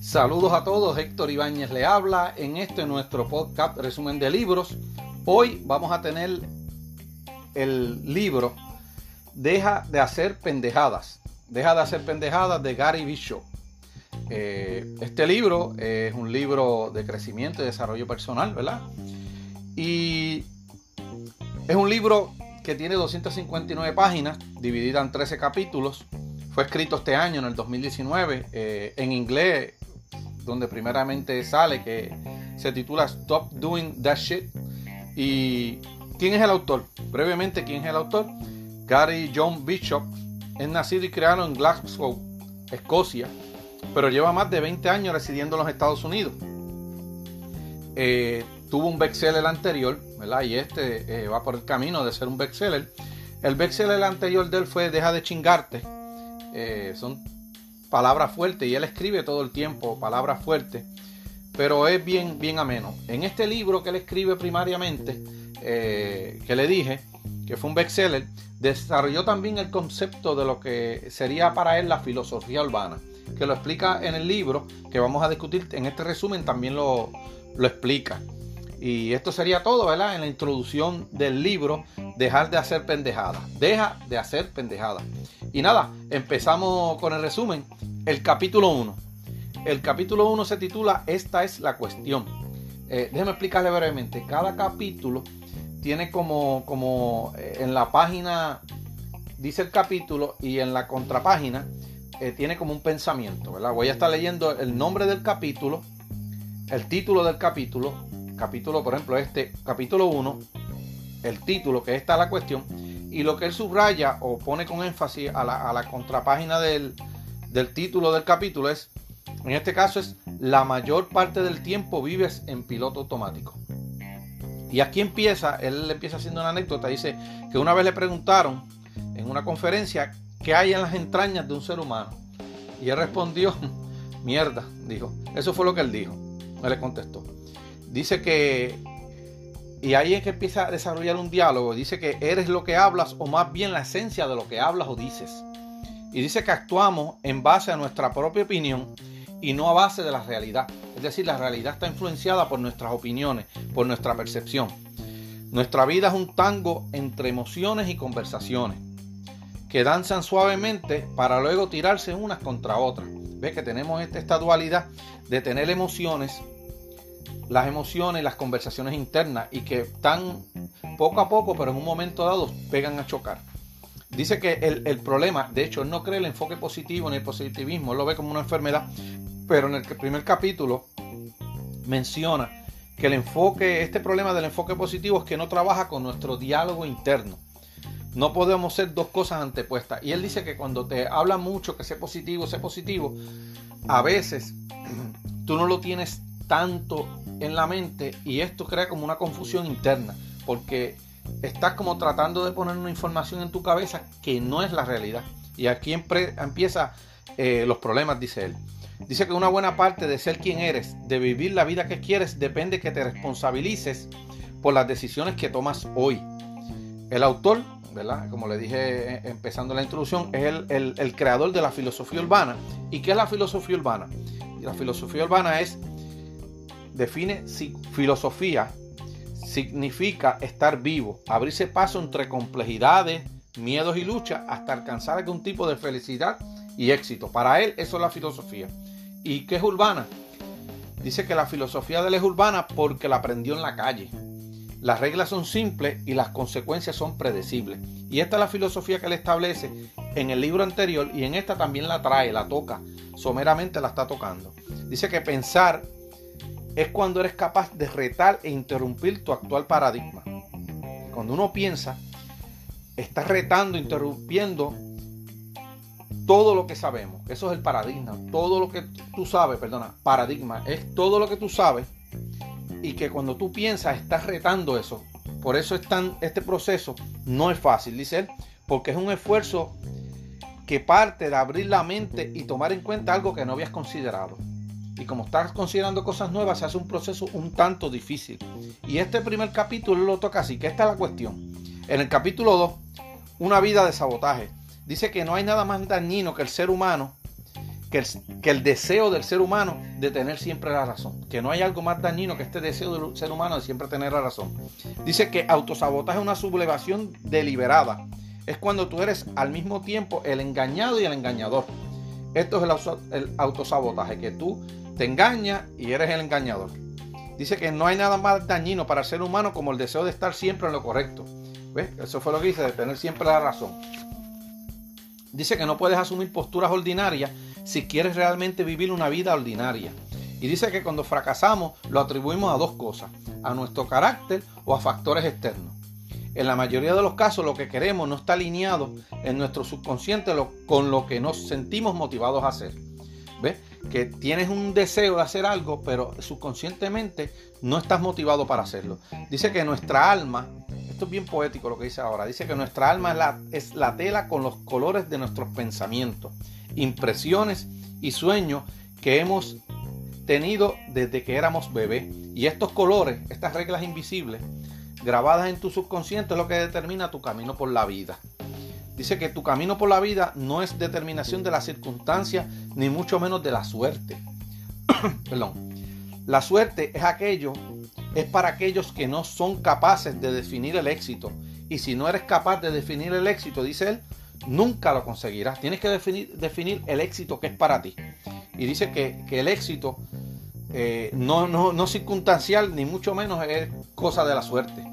Saludos a todos, Héctor Ibáñez le habla en este nuestro podcast resumen de libros. Hoy vamos a tener el libro Deja de hacer pendejadas. Deja de hacer pendejadas de Gary Bishop. Eh, este libro es un libro de crecimiento y desarrollo personal, ¿verdad? Y es un libro que tiene 259 páginas, dividida en 13 capítulos. Fue escrito este año, en el 2019, eh, en inglés donde primeramente sale, que se titula Stop Doing That Shit. ¿Y quién es el autor? Brevemente, ¿quién es el autor? Gary John Bishop es nacido y creado en Glasgow, Escocia, pero lleva más de 20 años residiendo en los Estados Unidos. Eh, tuvo un bestseller anterior, ¿verdad? Y este eh, va por el camino de ser un bestseller. El bestseller anterior de él fue Deja de chingarte. Eh, son palabras fuertes y él escribe todo el tiempo palabras fuertes, pero es bien, bien ameno. En este libro que él escribe primariamente, eh, que le dije, que fue un bestseller, desarrolló también el concepto de lo que sería para él la filosofía urbana, que lo explica en el libro que vamos a discutir en este resumen, también lo, lo explica. Y esto sería todo, ¿verdad? En la introducción del libro, dejar de hacer pendejadas. Deja de hacer pendejadas. Y nada, empezamos con el resumen. El capítulo 1. El capítulo 1 se titula Esta es la cuestión. Eh, déjeme explicarle brevemente. Cada capítulo tiene como, como eh, en la página, dice el capítulo, y en la contrapágina eh, tiene como un pensamiento, ¿verdad? Voy a estar leyendo el nombre del capítulo, el título del capítulo, capítulo, por ejemplo, este, capítulo 1, el título, que está la cuestión, y lo que él subraya o pone con énfasis a la, contrapágina del, título del capítulo es, en este caso es, la mayor parte del tiempo vives en piloto automático. Y aquí empieza, él empieza haciendo una anécdota, dice que una vez le preguntaron en una conferencia qué hay en las entrañas de un ser humano. Y él respondió, mierda, dijo. Eso fue lo que él dijo. Él le contestó. Dice que y ahí es que empieza a desarrollar un diálogo. Dice que eres lo que hablas o más bien la esencia de lo que hablas o dices. Y dice que actuamos en base a nuestra propia opinión y no a base de la realidad. Es decir, la realidad está influenciada por nuestras opiniones, por nuestra percepción. Nuestra vida es un tango entre emociones y conversaciones que danzan suavemente para luego tirarse unas contra otras. Ve que tenemos esta dualidad de tener emociones las emociones, las conversaciones internas y que están poco a poco, pero en un momento dado pegan a chocar. Dice que el, problema, de hecho, él no cree el enfoque positivo ni el positivismo, él lo ve como una enfermedad, pero en el primer capítulo menciona que el enfoque, este problema del enfoque positivo es que no trabaja con nuestro diálogo interno. No podemos ser dos cosas antepuestas. Y él dice que cuando te habla mucho que sé positivo, sé positivo, a veces tú no lo tienes tanto en la mente y esto crea como una confusión interna porque estás como tratando de poner una información en tu cabeza que no es la realidad. Y aquí empieza eh, los problemas, dice él. Dice que una buena parte de ser quien eres, de vivir la vida que quieres, depende que te responsabilices por las decisiones que tomas hoy. El autor, ¿verdad? Como le dije eh, empezando la introducción, es el, el creador de la filosofía urbana. ¿Y qué es la filosofía urbana? La filosofía urbana es define filosofía significa estar vivo, abrirse paso entre complejidades, miedos y luchas hasta alcanzar algún tipo de felicidad y éxito. Para él eso es la filosofía. ¿Y qué es urbana? Dice que la filosofía de él es urbana porque la aprendió en la calle. Las reglas son simples y las consecuencias son predecibles. Y esta es la filosofía que él establece en el libro anterior y en esta también la trae, la toca, someramente la está tocando. Dice que pensar es cuando eres capaz de retar e interrumpir tu actual paradigma. Cuando uno piensa, estás retando, interrumpiendo todo lo que sabemos. Eso es el paradigma. Todo lo que tú sabes, perdona, paradigma, es todo lo que tú sabes y que cuando tú piensas estás retando eso. Por eso es tan, este proceso no es fácil, dice él, porque es un esfuerzo que parte de abrir la mente y tomar en cuenta algo que no habías considerado. Y como estás considerando cosas nuevas, se hace un proceso un tanto difícil. Y este primer capítulo lo toca así, que esta es la cuestión. En el capítulo 2, una vida de sabotaje. Dice que no hay nada más dañino que el ser humano, que el, el, deseo del ser humano de tener siempre la razón. Que no hay algo más dañino que este deseo del ser humano de siempre tener la razón. Dice que autosabotaje es una sublevación deliberada. Es cuando tú eres al mismo tiempo el engañado y el engañador. Esto es el, autosabotaje, que tú te engañas y eres el engañador. Dice que no hay nada más dañino para el ser humano como el deseo de estar siempre en lo correcto. ¿Ves? Eso fue lo que dice, de tener siempre la razón. Dice que no puedes asumir posturas ordinarias si quieres realmente vivir una vida ordinaria. Y dice que cuando fracasamos lo atribuimos a dos cosas, a nuestro carácter o a factores externos. En la mayoría de los casos lo que queremos no está alineado en nuestro subconsciente con lo que nos sentimos motivados a hacer. ¿Ves? Que tienes un deseo de hacer algo, pero subconscientemente no estás motivado para hacerlo. Dice que nuestra alma, esto es bien poético lo que dice ahora, dice que nuestra alma es la, es la tela con los colores de nuestros pensamientos, impresiones y sueños que hemos tenido desde que éramos bebés. Y estos colores, estas reglas invisibles, grabadas en tu subconsciente es lo que determina tu camino por la vida. Dice que tu camino por la vida no es determinación de las circunstancias, ni mucho menos de la suerte. Perdón. La suerte es aquello, es para aquellos que no son capaces de definir el éxito. Y si no eres capaz de definir el éxito, dice él, nunca lo conseguirás. Tienes que definir, definir el éxito que es para ti. Y dice que, que el éxito eh, no, no, no, circunstancial, ni mucho menos es cosa de la suerte.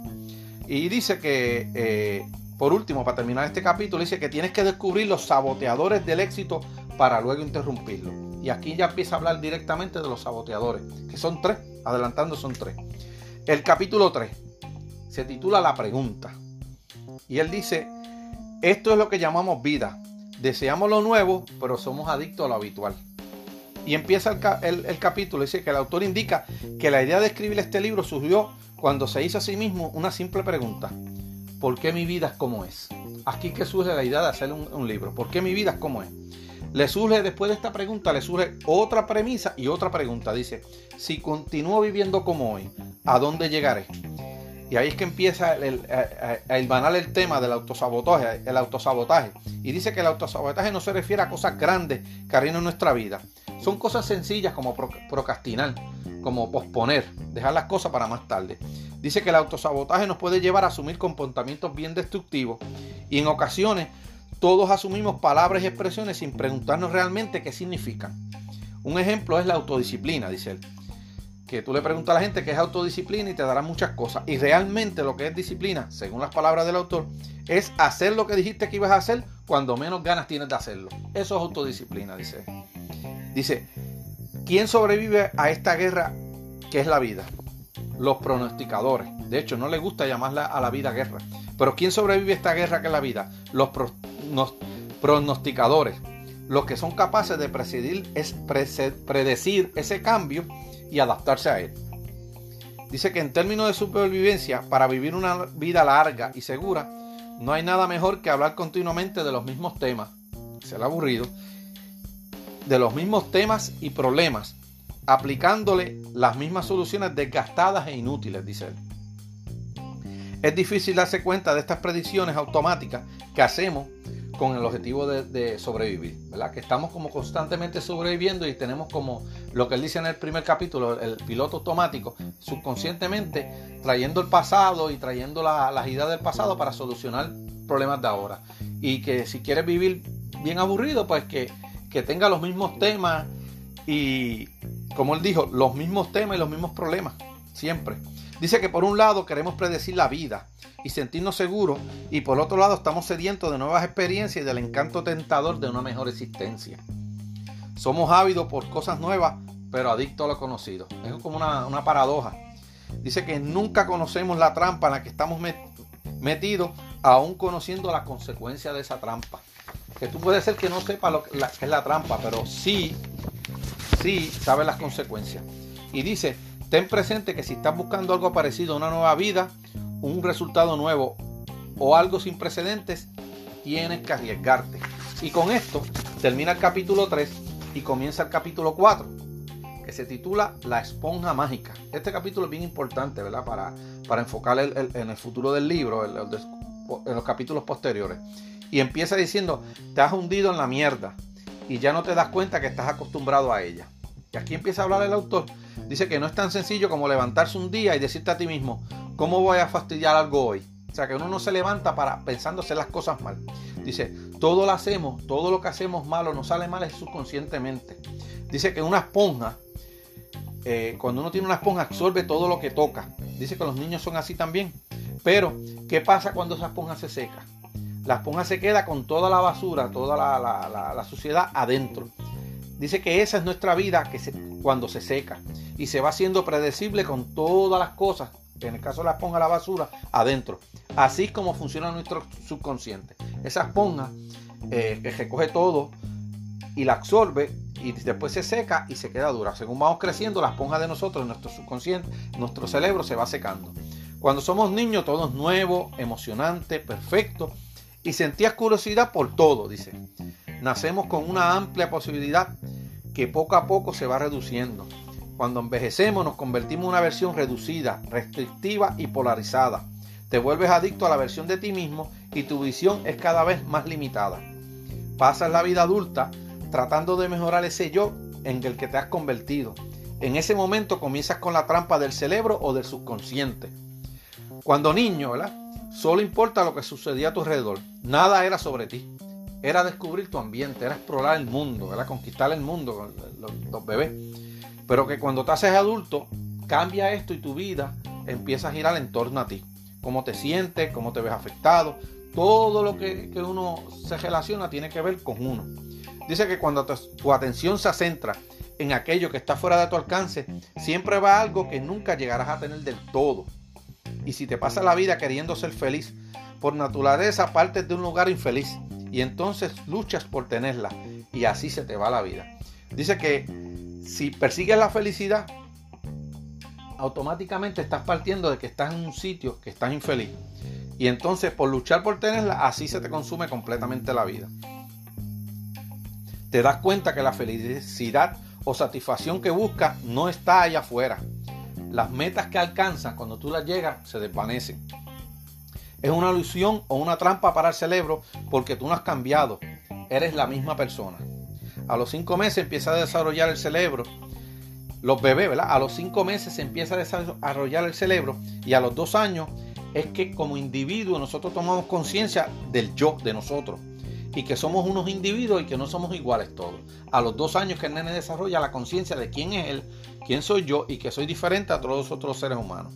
Y dice que, eh, por último, para terminar este capítulo, dice que tienes que descubrir los saboteadores del éxito para luego interrumpirlo. Y aquí ya empieza a hablar directamente de los saboteadores, que son tres, adelantando son tres. El capítulo 3 se titula La pregunta. Y él dice, esto es lo que llamamos vida. Deseamos lo nuevo, pero somos adictos a lo habitual. Y empieza el, capítulo, dice que el autor indica que la idea de escribir este libro surgió cuando se hizo a sí mismo una simple pregunta. ¿Por qué mi vida es como es? Aquí que surge la idea de hacer un, libro. ¿Por qué mi vida es como es? Le surge, después de esta pregunta, le surge otra premisa y otra pregunta. Dice, si continúo viviendo como hoy, ¿a dónde llegaré? Y ahí es que empieza a, ilvanar el tema del autosabotaje, el autosabotaje. Y dice que el autosabotaje no se refiere a cosas grandes que arruinan nuestra vida, son cosas sencillas como procrastinar, como posponer, dejar las cosas para más tarde. Dice que el autosabotaje nos puede llevar a asumir comportamientos bien destructivos y en ocasiones todos asumimos palabras y expresiones sin preguntarnos realmente qué significan. Un ejemplo es la autodisciplina, dice él. Que tú le preguntas a la gente qué es autodisciplina y te dará muchas cosas. Y realmente lo que es disciplina, según las palabras del autor, es hacer lo que dijiste que ibas a hacer cuando menos ganas tienes de hacerlo. Eso es autodisciplina, dice. Dice, ¿quién sobrevive a esta guerra que es la vida? Los pronosticadores. De hecho, no le gusta llamarla a la vida guerra. Pero ¿quién sobrevive a esta guerra que es la vida? Los pronosticadores. Los que son capaces de predecir, es predecir ese cambio y adaptarse a él. Dice que en términos de supervivencia, para vivir una vida larga y segura, no hay nada mejor que hablar continuamente de los mismos temas. Se ha aburrido de los mismos temas y problemas, aplicándole las mismas soluciones desgastadas e inútiles, dice él. Es difícil darse cuenta de estas predicciones automáticas que hacemos con el objetivo de, sobrevivir, ¿verdad? Que estamos como constantemente sobreviviendo y tenemos como lo que él dice en el primer capítulo, el piloto automático, subconscientemente trayendo el pasado y trayendo las ideas del pasado para solucionar problemas de ahora. Y que si quieres vivir bien aburrido, pues que que tenga los mismos temas y, como él dijo, los mismos temas y los mismos problemas, siempre. Dice que por un lado queremos predecir la vida y sentirnos seguros y por otro lado estamos sedientos de nuevas experiencias y del encanto tentador de una mejor existencia. Somos ávidos por cosas nuevas, pero adictos a lo conocido. Es como una, una paradoja. Dice que nunca conocemos la trampa en la que estamos metidos, aún conociendo la consecuencia de esa trampa que tú puedes ser que no sepas lo que, es la trampa, pero sí, sí sabes las consecuencias. Y dice, ten presente que si estás buscando algo parecido una nueva vida, un resultado nuevo o algo sin precedentes, tienes que arriesgarte. Y con esto termina el capítulo 3 y comienza el capítulo 4, que se titula La esponja mágica. Este capítulo es bien importante, ¿verdad? Para, para enfocar en el futuro del libro, en los capítulos posteriores. Y empieza diciendo, te has hundido en la mierda y ya no te das cuenta que estás acostumbrado a ella. Aquí empieza a hablar el autor. Dice que no es tan sencillo como levantarse un día y decirte a ti mismo, ¿cómo voy a fastidiar algo hoy? O sea, que uno no se levanta para pensando hacer las cosas mal. Dice, todo lo hacemos, todo lo que hacemos malo nos sale mal es subconscientemente. Dice que una esponja, eh, cuando uno tiene una esponja, absorbe todo lo que toca. Dice que los niños son así también. Pero, ¿qué pasa cuando esa esponja se seca? La esponja se queda con toda la basura, toda la, suciedad adentro. Dice que esa es nuestra vida que cuando se seca y se va haciendo predecible con todas las cosas en el caso de la esponja, la basura, adentro. Así es como funciona nuestro subconsciente. Esa esponja eh, que recoge todo y la absorbe y después se seca y se queda dura. Según vamos creciendo, la esponja de nosotros, nuestro subconsciente, nuestro cerebro se va secando. Cuando somos niños, todo es nuevo, emocionante, perfecto. Y sentías curiosidad por todo, dice. Nacemos con una amplia posibilidad que poco a poco se va reduciendo. Cuando envejecemos nos convertimos en una versión reducida, restrictiva y polarizada. Te vuelves adicto a la versión de ti mismo y tu visión es cada vez más limitada. Pasas la vida adulta tratando de mejorar ese yo en el que te has convertido. En ese momento comienzas con la trampa del cerebro o del subconsciente. Cuando niño, ¿verdad? Solo importa lo que sucedía a tu alrededor. Nada era sobre ti. Era descubrir tu ambiente, era explorar el mundo, era conquistar el mundo, los, los bebés. Pero que cuando te haces adulto, cambia esto y tu vida empieza a girar en torno a ti. Cómo te sientes, cómo te ves afectado. Todo lo que, uno se relaciona tiene que ver con uno. Dice que cuando tu, atención se centra en aquello que está fuera de tu alcance, siempre va algo que nunca llegarás a tener del todo. Y si te pasa la vida queriendo ser feliz, por naturaleza partes de un lugar infeliz y entonces luchas por tenerla y así se te va la vida. Dice que si persigues la felicidad, automáticamente estás partiendo de que estás en un sitio que estás infeliz. Y entonces por luchar por tenerla, así se te consume completamente la vida. Te das cuenta que la felicidad o satisfacción que buscas no está allá afuera. Las metas que alcanzas cuando tú las llegas se desvanecen. Es una ilusión o una trampa para el cerebro porque tú no has cambiado. Eres la misma persona. A los cinco meses empieza a desarrollar el cerebro. Los bebés, ¿verdad? A los cinco meses se empieza a desarrollar el cerebro y a los dos años es que como individuo nosotros tomamos conciencia del yo, de nosotros. Y que somos unos individuos y que no somos iguales todos. A los dos años que el nene desarrolla la conciencia de quién es él, quién soy yo y que soy diferente a todos los otros seres humanos.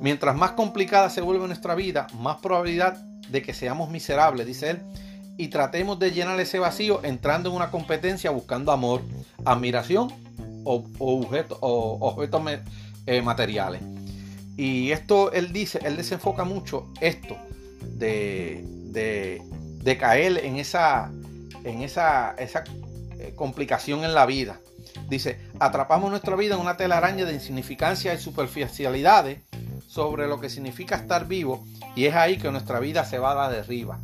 Mientras más complicada se vuelve nuestra vida, más probabilidad de que seamos miserables, dice él, y tratemos de llenar ese vacío entrando en una competencia buscando amor, admiración o, objetos eh, materiales. Y esto él dice, él desenfoca mucho esto de, de, caer en esa, en esa, esa eh, complicación en la vida. Dice, atrapamos nuestra vida en una telaraña de insignificancia y superficialidades sobre lo que significa estar vivo y es ahí que nuestra vida se va a la derriba.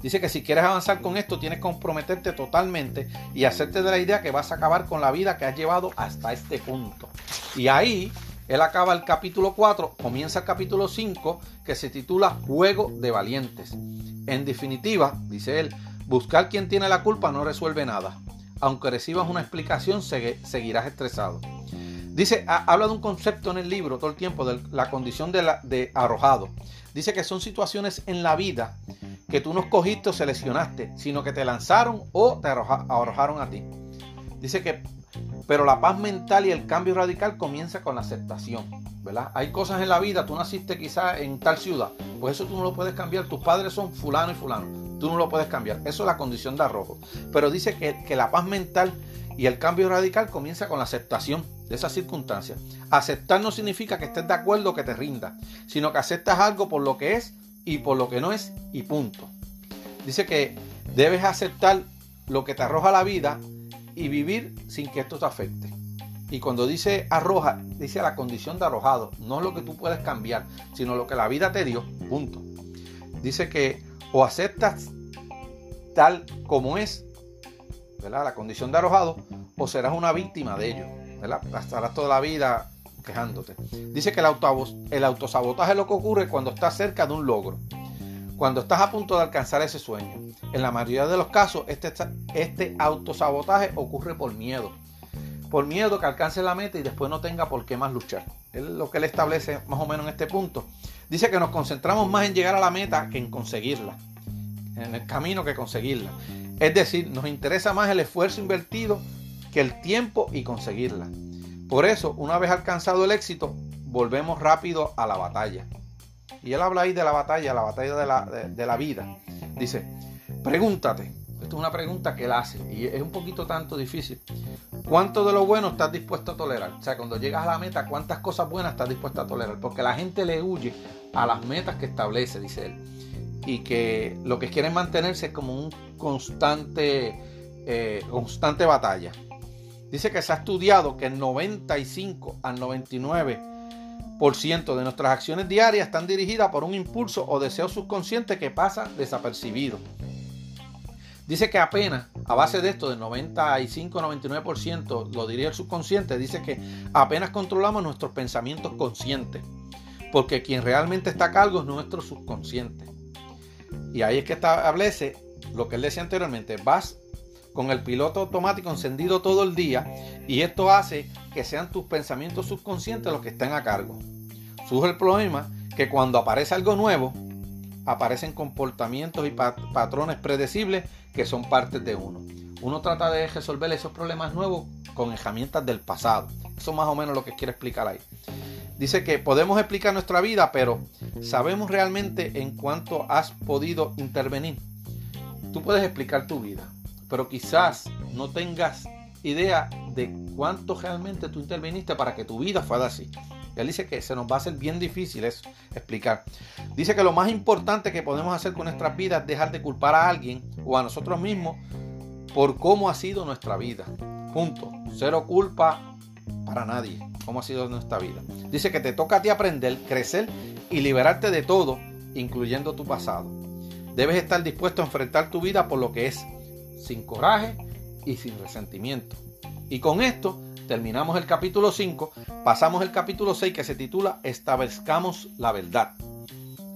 Dice que si quieres avanzar con esto, tienes que comprometerte totalmente y hacerte de la idea que vas a acabar con la vida que has llevado hasta este punto. Y ahí él acaba el capítulo 4, comienza el capítulo 5, que se titula Juego de Valientes. En definitiva, dice él, buscar quien tiene la culpa no resuelve nada. Aunque recibas una explicación, seguirás estresado. Dice, habla de un concepto en el libro todo el tiempo de la condición de, arrojado. Dice que son situaciones en la vida que tú no escogiste o seleccionaste, sino que te lanzaron o te arrojaron a ti. Dice que, pero la paz mental y el cambio radical comienza con la aceptación, ¿verdad? Hay cosas en la vida, tú naciste quizás en tal ciudad, pues eso tú no lo puedes cambiar, tus padres son fulano y fulano, tú no lo puedes cambiar, eso es la condición de arrojo. Pero dice que la paz mental y el cambio radical comienza con la aceptación de esas circunstancias. Aceptar no significa que estés de acuerdo o que te rinda, sino que aceptas algo por lo que es y por lo que no es y punto. Dice que debes aceptar lo que te arroja la vida y vivir sin que esto te afecte. Y cuando dice arroja, dice la condición de arrojado, no lo que tú puedes cambiar, sino lo que la vida te dio, punto. Dice que o aceptas tal como es, La condición de arrojado, o serás una víctima de ello, ¿verdad? Estarás toda la vida quejándote. Dice que el, el autosabotaje es lo que ocurre cuando estás cerca de un logro. cuando estás a punto de alcanzar ese sueño. En la mayoría de los casos, este, este autosabotaje ocurre por miedo. Por miedo que alcance la meta y después no tenga por qué más luchar. Es lo que él establece más o menos en este punto. Dice que nos concentramos más en llegar a la meta que en conseguirla. En el camino que conseguirla. Es decir, nos interesa más el esfuerzo invertido que el tiempo y conseguirla. Por eso, una vez alcanzado el éxito, volvemos rápido a la batalla. Y él habla ahí de la batalla, la batalla de la, de, la vida. Dice, pregúntate, esto es una pregunta que él hace y es un poquito tanto difícil. ¿Cuánto de lo bueno estás dispuesto a tolerar? O sea, cuando llegas a la meta, ¿cuántas cosas buenas estás dispuesto a tolerar? Porque la gente le huye a las metas que establece, dice él. Y que lo que quieren mantenerse es como un constante, eh, constante batalla. Dice que se ha estudiado que el 95 al 99 de nuestras acciones diarias están dirigidas por un impulso o deseo subconsciente que pasa desapercibido. Dice que apenas, a base de esto, del 95-99% lo diría el subconsciente, dice que apenas controlamos nuestros pensamientos conscientes, porque quien realmente está a cargo es nuestro subconsciente. Y ahí es que establece lo que él decía anteriormente, vas con el piloto automático encendido todo el día y esto hace que sean tus pensamientos subconscientes los que estén a cargo. Surge el problema que cuando aparece algo nuevo, aparecen comportamientos y patrones predecibles que son partes de uno. Uno trata de resolver esos problemas nuevos con herramientas del pasado. Eso es más o menos lo que quiere explicar ahí. Dice que podemos explicar nuestra vida, pero ¿sabemos realmente en cuánto has podido intervenir? Tú puedes explicar tu vida, pero quizás no tengas idea de cuánto realmente tú interviniste para que tu vida fuera así. Él dice que se nos va a hacer bien difícil eso explicar. Dice que lo más importante que podemos hacer con nuestras vidas es dejar de culpar a alguien o a nosotros mismos por cómo ha sido nuestra vida. Punto. Cero culpa para nadie. Cómo ha sido nuestra vida. Dice que te toca a ti aprender, crecer y liberarte de todo, incluyendo tu pasado. Debes estar dispuesto a enfrentar tu vida por lo que es, sin coraje y sin resentimiento. Y con esto terminamos el capítulo 5, pasamos el capítulo 6 que se titula Establezcamos la verdad.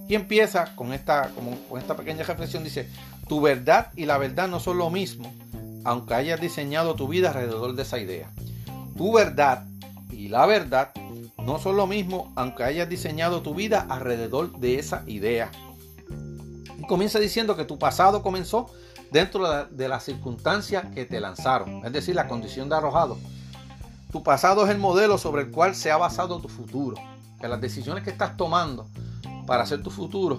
Y empieza con esta, con esta pequeña reflexión, dice, tu verdad y la verdad no son lo mismo, aunque hayas diseñado tu vida alrededor de esa idea. Tu verdad y la verdad no son lo mismo, aunque hayas diseñado tu vida alrededor de esa idea. Y comienza diciendo que tu pasado comenzó dentro de las circunstancias que te lanzaron, es decir, la condición de arrojado. Tu pasado es el modelo sobre el cual se ha basado tu futuro. Que las decisiones que estás tomando para hacer tu futuro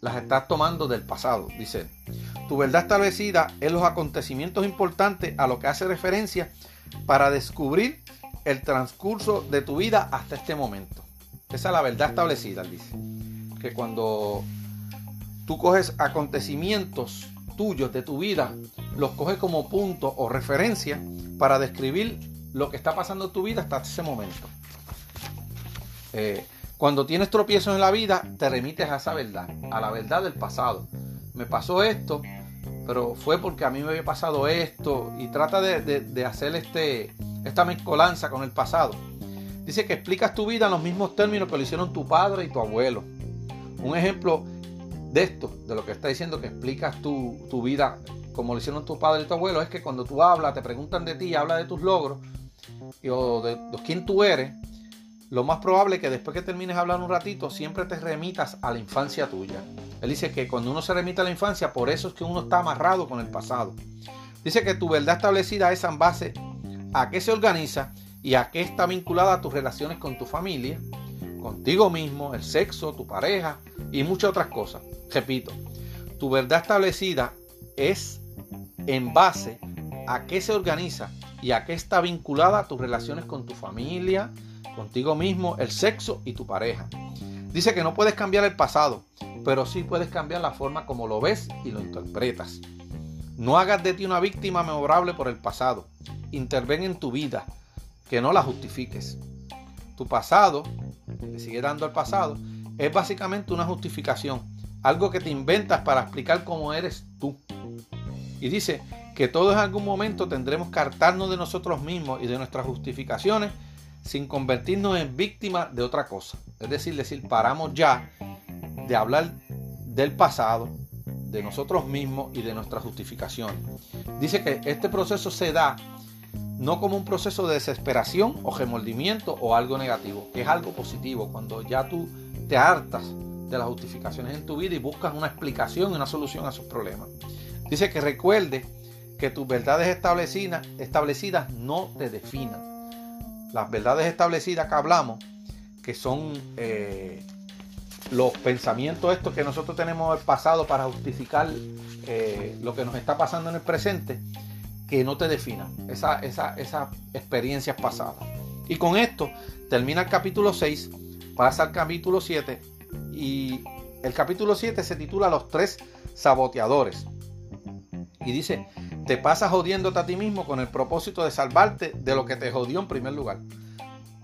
las estás tomando del pasado, dice Tu verdad establecida es los acontecimientos importantes a lo que hace referencia para descubrir el transcurso de tu vida hasta este momento. Esa es la verdad establecida, dice. Que cuando tú coges acontecimientos tuyos de tu vida, los coges como punto o referencia para describir lo que está pasando en tu vida hasta ese momento. Eh, cuando tienes tropiezos en la vida, te remites a esa verdad, a la verdad del pasado. Me pasó esto, pero fue porque a mí me había pasado esto y trata de, hacer este, esta mezcolanza con el pasado. Dice que explicas tu vida en los mismos términos que lo hicieron tu padre y tu abuelo. Un ejemplo de esto, de lo que está diciendo que explicas tu, vida como lo hicieron tu padre y tu abuelo, es que cuando tú hablas, te preguntan de ti, hablas de tus logros y, o de, quién tú eres, lo más probable es que después que termines hablar un ratito, siempre te remitas a la infancia tuya. Él dice que cuando uno se remite a la infancia, por eso es que uno está amarrado con el pasado. Dice que tu verdad establecida es en base a qué se organiza y a qué está vinculada a tus relaciones con tu familia, contigo mismo, el sexo, tu pareja y muchas otras cosas. Repito, tu verdad establecida es en base a qué se organiza y a qué está vinculada tus relaciones con tu familia, contigo mismo, el sexo y tu pareja. Dice que no puedes cambiar el pasado, pero sí puedes cambiar la forma como lo ves y lo interpretas. No hagas de ti una víctima memorable por el pasado. Interven en tu vida, que no la justifiques. Tu pasado le sigue dando al pasado, es básicamente una justificación, algo que te inventas para explicar cómo eres tú. Y dice que todos en algún momento tendremos que hartarnos de nosotros mismos y de nuestras justificaciones sin convertirnos en víctimas de otra cosa. Es decir, decir, paramos ya de hablar del pasado, de nosotros mismos y de nuestra justificación. Dice que este proceso se da no como un proceso de desesperación o remordimiento o algo negativo, es algo positivo, cuando ya tú te hartas de las justificaciones en tu vida y buscas una explicación y una solución a sus problemas. Dice que recuerde que tus verdades establecidas, establecidas no te definan. Las verdades establecidas que hablamos, que son eh, los pensamientos estos que nosotros tenemos el pasado para justificar eh, lo que nos está pasando en el presente, que no te definan esas esa, esa experiencias pasadas. Y con esto termina el capítulo 6, pasa al capítulo 7 y el capítulo 7 se titula Los tres saboteadores. Y dice, te pasas jodiéndote a ti mismo con el propósito de salvarte de lo que te jodió en primer lugar.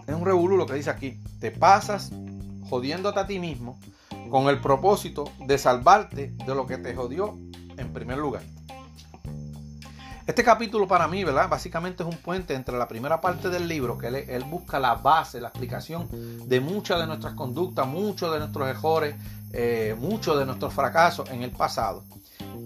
Es un revolú lo que dice aquí. Te pasas jodiéndote a ti mismo con el propósito de salvarte de lo que te jodió en primer lugar. Este capítulo para mí, ¿verdad? Básicamente es un puente entre la primera parte del libro, que él, busca la base, la explicación de muchas de nuestras conductas, muchos de nuestros errores, eh, muchos de nuestros fracasos en el pasado.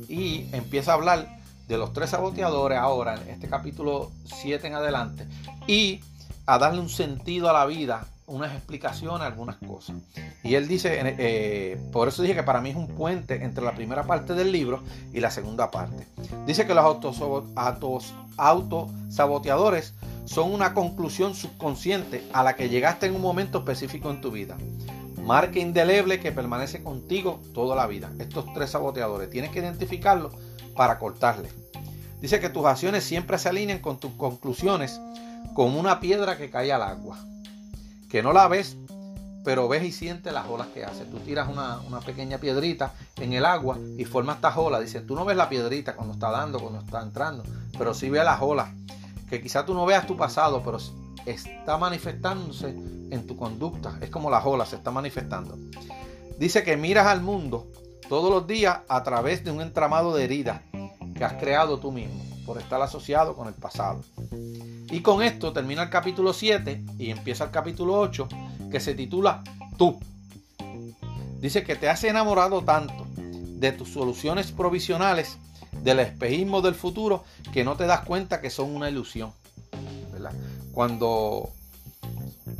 Y empieza a hablar de los tres saboteadores ahora, en este capítulo 7 en adelante, y a darle un sentido a la vida unas explicaciones, algunas cosas. Y él dice, eh, por eso dije que para mí es un puente entre la primera parte del libro y la segunda parte. Dice que los autosaboteadores son una conclusión subconsciente a la que llegaste en un momento específico en tu vida. Marca indeleble que permanece contigo toda la vida. Estos tres saboteadores, tienes que identificarlos para cortarles. Dice que tus acciones siempre se alinean con tus conclusiones como una piedra que cae al agua que no la ves, pero ves y sientes las olas que hace. Tú tiras una, pequeña piedrita en el agua y forma estas olas. Dice, tú no ves la piedrita cuando está dando, cuando está entrando, pero sí ves las olas. Que quizá tú no veas tu pasado, pero está manifestándose en tu conducta. Es como las olas, se está manifestando. Dice que miras al mundo todos los días a través de un entramado de heridas que has creado tú mismo por estar asociado con el pasado. Y con esto termina el capítulo 7 y empieza el capítulo 8 que se titula Tú. Dice que te has enamorado tanto de tus soluciones provisionales, del espejismo del futuro, que no te das cuenta que son una ilusión. Cuando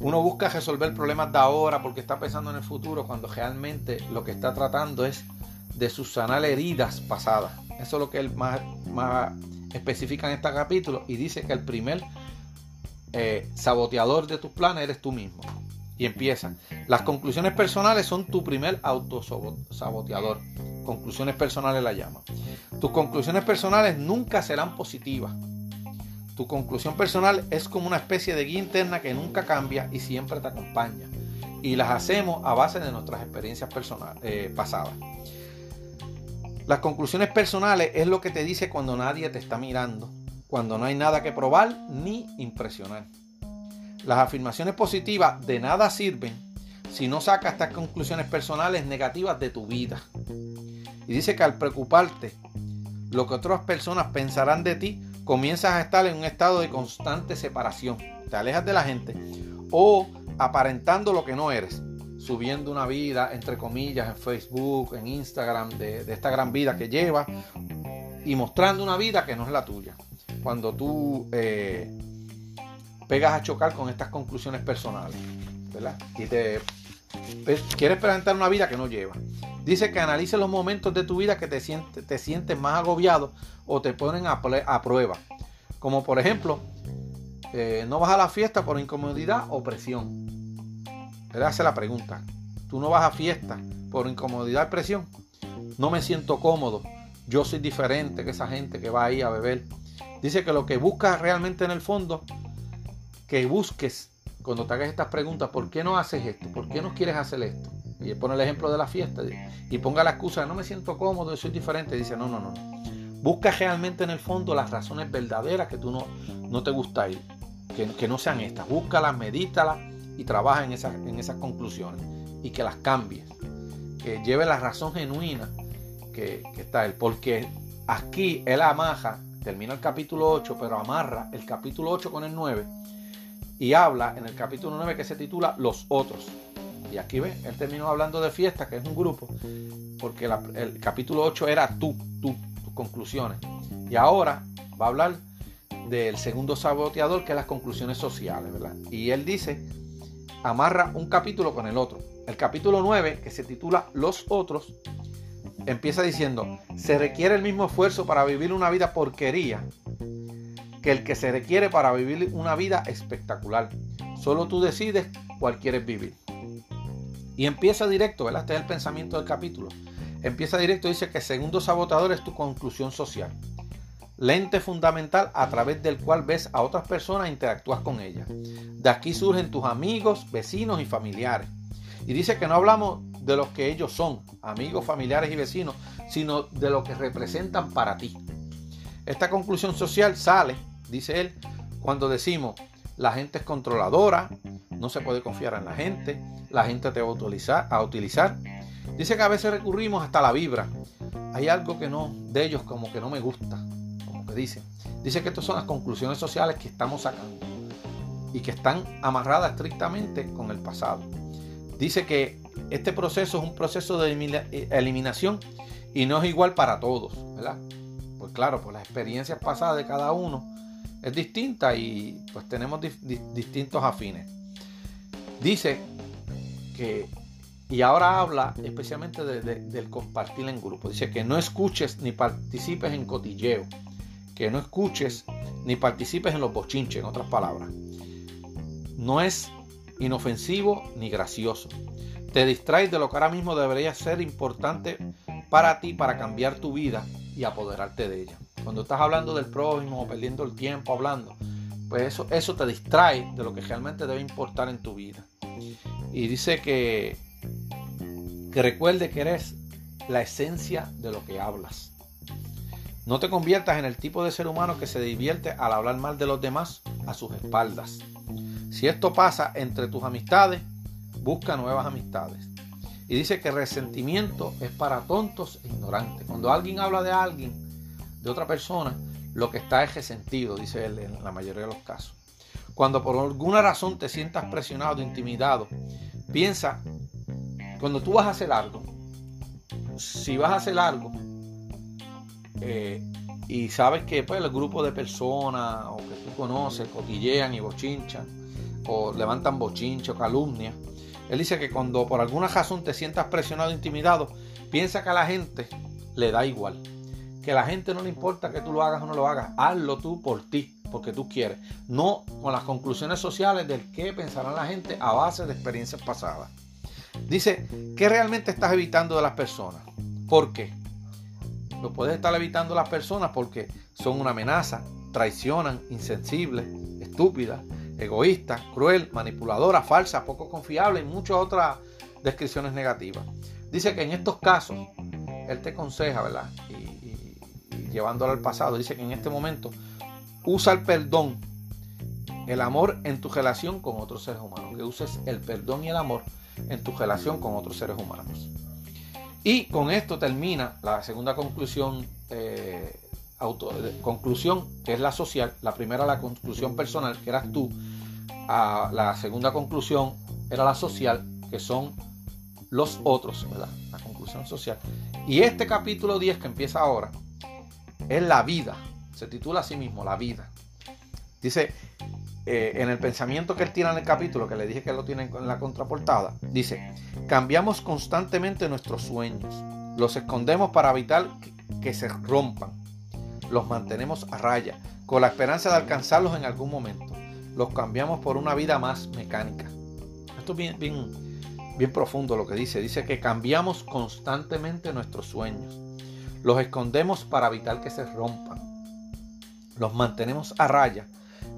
uno busca resolver problemas de ahora porque está pensando en el futuro, cuando realmente lo que está tratando es de subsanar heridas pasadas. Eso es lo que él más, especifica en este capítulo y dice que el primer eh, saboteador de tus planes eres tú mismo. Y empieza. Las conclusiones personales son tu primer autosaboteador. Conclusiones personales la llama. Tus conclusiones personales nunca serán positivas. Tu conclusión personal es como una especie de guía interna que nunca cambia y siempre te acompaña. Y las hacemos a base de nuestras experiencias personales, eh, pasadas. Las conclusiones personales es lo que te dice cuando nadie te está mirando, cuando no hay nada que probar ni impresionar. Las afirmaciones positivas de nada sirven si no sacas estas conclusiones personales negativas de tu vida. Y dice que al preocuparte lo que otras personas pensarán de ti, comienzas a estar en un estado de constante separación. Te alejas de la gente o aparentando lo que no eres subiendo una vida, entre comillas, en Facebook, en Instagram, de, esta gran vida que lleva y mostrando una vida que no es la tuya. Cuando tú eh, pegas a chocar con estas conclusiones personales, ¿verdad? Y te quieres presentar una vida que no lleva. Dice que analice los momentos de tu vida que te, sientes, te sientes más agobiado o te ponen a, prueba. Como por ejemplo, eh, no vas a la fiesta por incomodidad o presión él hace la pregunta, ¿tú no vas a fiesta por incomodidad y presión? No me siento cómodo, yo soy diferente que esa gente que va ahí a beber. Dice que lo que buscas realmente en el fondo, que busques cuando te hagas estas preguntas, ¿por qué no haces esto? ¿Por qué no quieres hacer esto? Y él pone el ejemplo de la fiesta y ponga la excusa no me siento cómodo, soy diferente. Dice, no, no, no. Busca realmente en el fondo las razones verdaderas que tú no, no te gusta ir. Que, que no sean estas. Búscalas, medítalas y trabaja en esas, en esas conclusiones y que las cambie, que lleve la razón genuina que, está él, porque aquí él amarra, termina el capítulo 8, pero amarra el capítulo 8 con el 9 y habla en el capítulo 9 que se titula Los otros. Y aquí ve, él terminó hablando de fiesta, que es un grupo, porque el capítulo 8 era tú, tú, tus conclusiones. Y ahora va a hablar del segundo saboteador, que es las conclusiones sociales, ¿verdad? Y él dice, amarra un capítulo con el otro. El capítulo 9, que se titula Los otros, empieza diciendo, se requiere el mismo esfuerzo para vivir una vida porquería que el que se requiere para vivir una vida espectacular. Solo tú decides cuál quieres vivir. Y empieza directo, ¿verdad? Este es el pensamiento del capítulo. Empieza directo, dice que segundo sabotador es tu conclusión social. Lente fundamental a través del cual ves a otras personas e interactúas con ellas. De aquí surgen tus amigos, vecinos y familiares. Y dice que no hablamos de los que ellos son, amigos, familiares y vecinos, sino de lo que representan para ti. Esta conclusión social sale, dice él, cuando decimos la gente es controladora, no se puede confiar en la gente, la gente te va a utilizar, a utilizar. Dice que a veces recurrimos hasta la vibra. Hay algo que no, de ellos como que no me gusta, como que dice. Dice que estas son las conclusiones sociales que estamos sacando y que están amarradas estrictamente con el pasado. Dice que este proceso es un proceso de eliminación y no es igual para todos, ¿verdad? Pues claro, pues las experiencias pasadas de cada uno es distinta y pues tenemos distintos afines. Dice que, y ahora habla especialmente del compartir en grupo, dice que no escuches ni participes en cotilleo, que no escuches ni participes en los bochinches, en otras palabras. No es inofensivo ni gracioso. Te distraes de lo que ahora mismo debería ser importante para ti, para cambiar tu vida y apoderarte de ella. Cuando estás hablando del prójimo o perdiendo el tiempo hablando, pues eso, eso te distrae de lo que realmente debe importar en tu vida. Y dice que, que recuerde que eres la esencia de lo que hablas. No te conviertas en el tipo de ser humano que se divierte al hablar mal de los demás a sus espaldas. Si esto pasa entre tus amistades, busca nuevas amistades. Y dice que resentimiento es para tontos e ignorantes. Cuando alguien habla de alguien, de otra persona, lo que está es resentido, dice él en la mayoría de los casos. Cuando por alguna razón te sientas presionado, intimidado, piensa, cuando tú vas a hacer algo, si vas a hacer algo eh, y sabes que pues, el grupo de personas o que tú conoces cotillean y bochinchan, o levantan bochinche o calumnia. Él dice que cuando por alguna razón te sientas presionado, intimidado, piensa que a la gente le da igual. Que la gente no le importa que tú lo hagas o no lo hagas. Hazlo tú por ti, porque tú quieres. No con las conclusiones sociales del qué pensará la gente a base de experiencias pasadas. Dice, ¿qué realmente estás evitando de las personas? ¿Por qué? Lo puedes estar evitando las personas porque son una amenaza, traicionan, insensibles, estúpidas, egoísta, cruel, manipuladora, falsa, poco confiable y muchas otras descripciones negativas. Dice que en estos casos, él te aconseja, ¿verdad? Llevándolo al pasado, dice que en este momento usa el perdón, el amor en tu relación con otros seres humanos. Que uses el perdón y el amor en tu relación con otros seres humanos. Y con esto termina la segunda conclusión eh, conclusión, que es la social, la primera la conclusión personal, que eras tú, a la segunda conclusión era la social, que son los otros. La conclusión social. Y este capítulo 10 que empieza ahora es la vida, se titula así mismo, la vida. Dice, eh, en el pensamiento que él tiene en el capítulo, que le dije que lo tiene en la contraportada, dice, cambiamos constantemente nuestros sueños, los escondemos para evitar que se rompan los mantenemos a raya, con la esperanza de alcanzarlos en algún momento. Los cambiamos por una vida más mecánica. Esto es bien, bien, bien profundo lo que dice. Dice que cambiamos constantemente nuestros sueños. Los escondemos para evitar que se rompan. Los mantenemos a raya,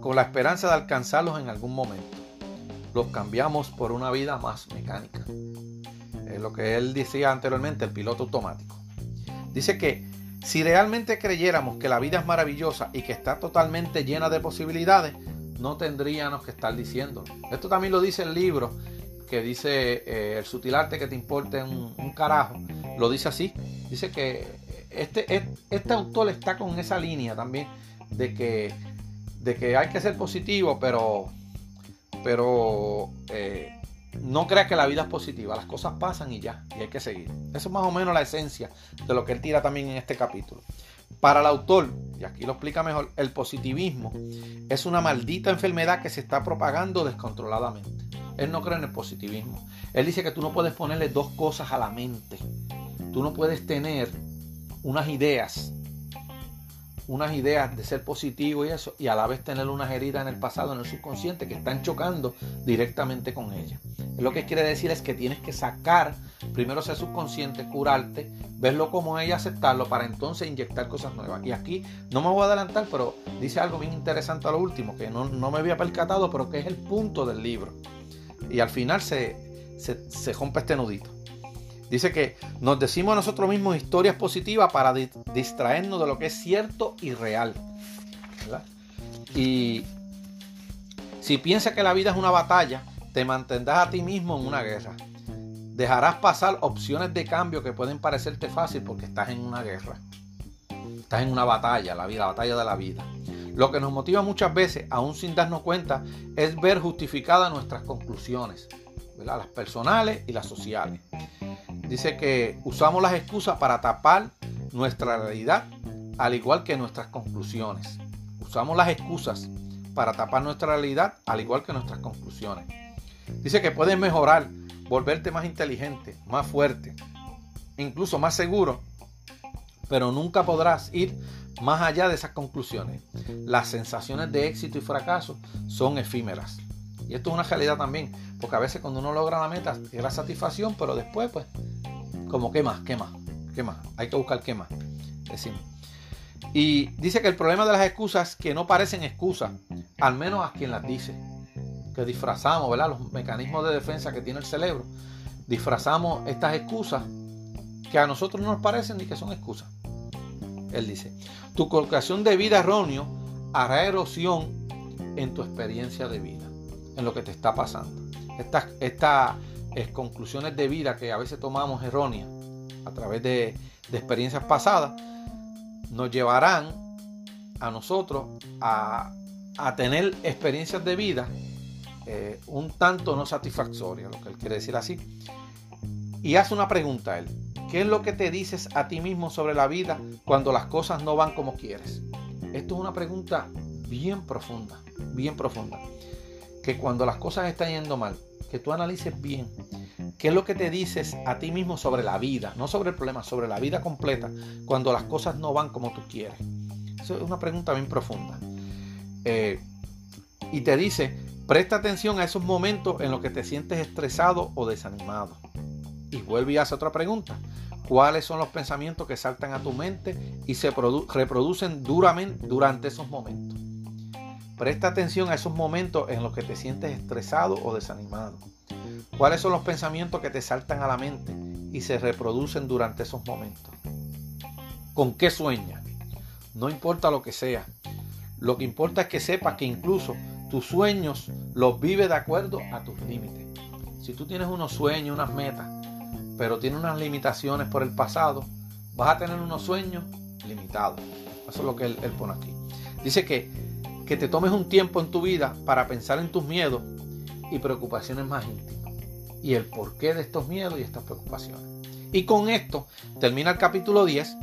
con la esperanza de alcanzarlos en algún momento. Los cambiamos por una vida más mecánica. Es lo que él decía anteriormente, el piloto automático. Dice que si realmente creyéramos que la vida es maravillosa y que está totalmente llena de posibilidades, no tendríamos que estar diciendo. Esto también lo dice el libro que dice eh, el sutil arte que te importe un, carajo. Lo dice así. Dice que este, este autor está con esa línea también de que, de que hay que ser positivo, pero, pero eh, no creas que la vida es positiva, las cosas pasan y ya, y hay que seguir. Eso es más o menos la esencia de lo que él tira también en este capítulo. Para el autor, y aquí lo explica mejor, el positivismo es una maldita enfermedad que se está propagando descontroladamente. Él no cree en el positivismo. Él dice que tú no puedes ponerle dos cosas a la mente. Tú no puedes tener unas ideas unas ideas de ser positivo y eso, y a la vez tener unas heridas en el pasado, en el subconsciente, que están chocando directamente con ella. Lo que quiere decir es que tienes que sacar primero ese subconsciente, curarte, verlo como ella, aceptarlo, para entonces inyectar cosas nuevas. Y aquí no me voy a adelantar, pero dice algo bien interesante a lo último, que no, me había percatado, pero que es el punto del libro. Y al final se, se, se rompe este nudito. Dice que nos decimos a nosotros mismos historias positivas para distraernos de lo que es cierto y real. Y si piensas que la vida es una batalla, te mantendrás a ti mismo en una guerra. Dejarás pasar opciones de cambio que pueden parecerte fácil porque estás en una guerra. Estás en una batalla, la vida, la batalla de la vida. Lo que nos motiva muchas veces, aún sin darnos cuenta, es ver justificadas nuestras conclusiones, las personales y las sociales. Dice que usamos las excusas para tapar nuestra realidad, al igual que nuestras conclusiones. Usamos las excusas para tapar nuestra realidad, al igual que nuestras conclusiones. Dice que puedes mejorar, volverte más inteligente, más fuerte, incluso más seguro, pero nunca podrás ir más allá de esas conclusiones. Las sensaciones de éxito y fracaso son efímeras. Y esto es una realidad también, porque a veces cuando uno logra la meta, es la satisfacción, pero después, pues, como, ¿qué más? ¿Qué más? ¿Qué más? Hay que buscar qué más. Decimos. Y dice que el problema de las excusas es que no parecen excusas, al menos a quien las dice. Que disfrazamos, ¿verdad? Los mecanismos de defensa que tiene el cerebro. Disfrazamos estas excusas que a nosotros no nos parecen ni que son excusas. Él dice, tu colocación de vida erróneo hará erosión en tu experiencia de vida, en lo que te está pasando. Esta, esta conclusiones de vida que a veces tomamos erróneas a través de, experiencias pasadas, nos llevarán a nosotros a, tener experiencias de vida eh, un tanto no satisfactorias, lo que él quiere decir así. Y hace una pregunta a él. ¿Qué es lo que te dices a ti mismo sobre la vida cuando las cosas no van como quieres? Esto es una pregunta bien profunda, bien profunda. Que cuando las cosas están yendo mal, que tú analices bien qué es lo que te dices a ti mismo sobre la vida, no sobre el problema, sobre la vida completa, cuando las cosas no van como tú quieres. Eso es una pregunta bien profunda. Eh, y te dice, presta atención a esos momentos en los que te sientes estresado o desanimado. Y vuelve y hace otra pregunta. ¿Cuáles son los pensamientos que saltan a tu mente y se reproducen duramente durante esos momentos? Presta atención a esos momentos en los que te sientes estresado o desanimado. ¿Cuáles son los pensamientos que te saltan a la mente y se reproducen durante esos momentos? ¿Con qué sueñas? No importa lo que sea. Lo que importa es que sepas que incluso tus sueños los vives de acuerdo a tus límites. Si tú tienes unos sueños, unas metas, pero tienes unas limitaciones por el pasado, vas a tener unos sueños limitados. Eso es lo que él, él pone aquí. Dice que que te tomes un tiempo en tu vida para pensar en tus miedos y preocupaciones más íntimas y el porqué de estos miedos y estas preocupaciones. Y con esto termina el capítulo 10,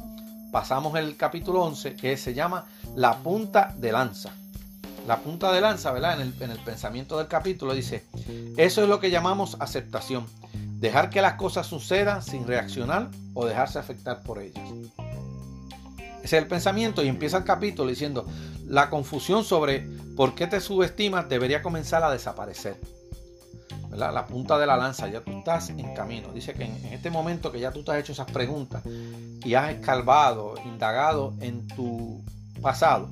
pasamos el capítulo 11 que se llama la punta de lanza. La punta de lanza, ¿verdad? En el, en el pensamiento del capítulo dice, eso es lo que llamamos aceptación, dejar que las cosas sucedan sin reaccionar o dejarse afectar por ellas. Ese es el pensamiento y empieza el capítulo diciendo, la confusión sobre por qué te subestimas debería comenzar a desaparecer. La punta de la lanza, ya tú estás en camino. Dice que en, este momento que ya tú te has hecho esas preguntas y has escalvado, indagado en tu pasado,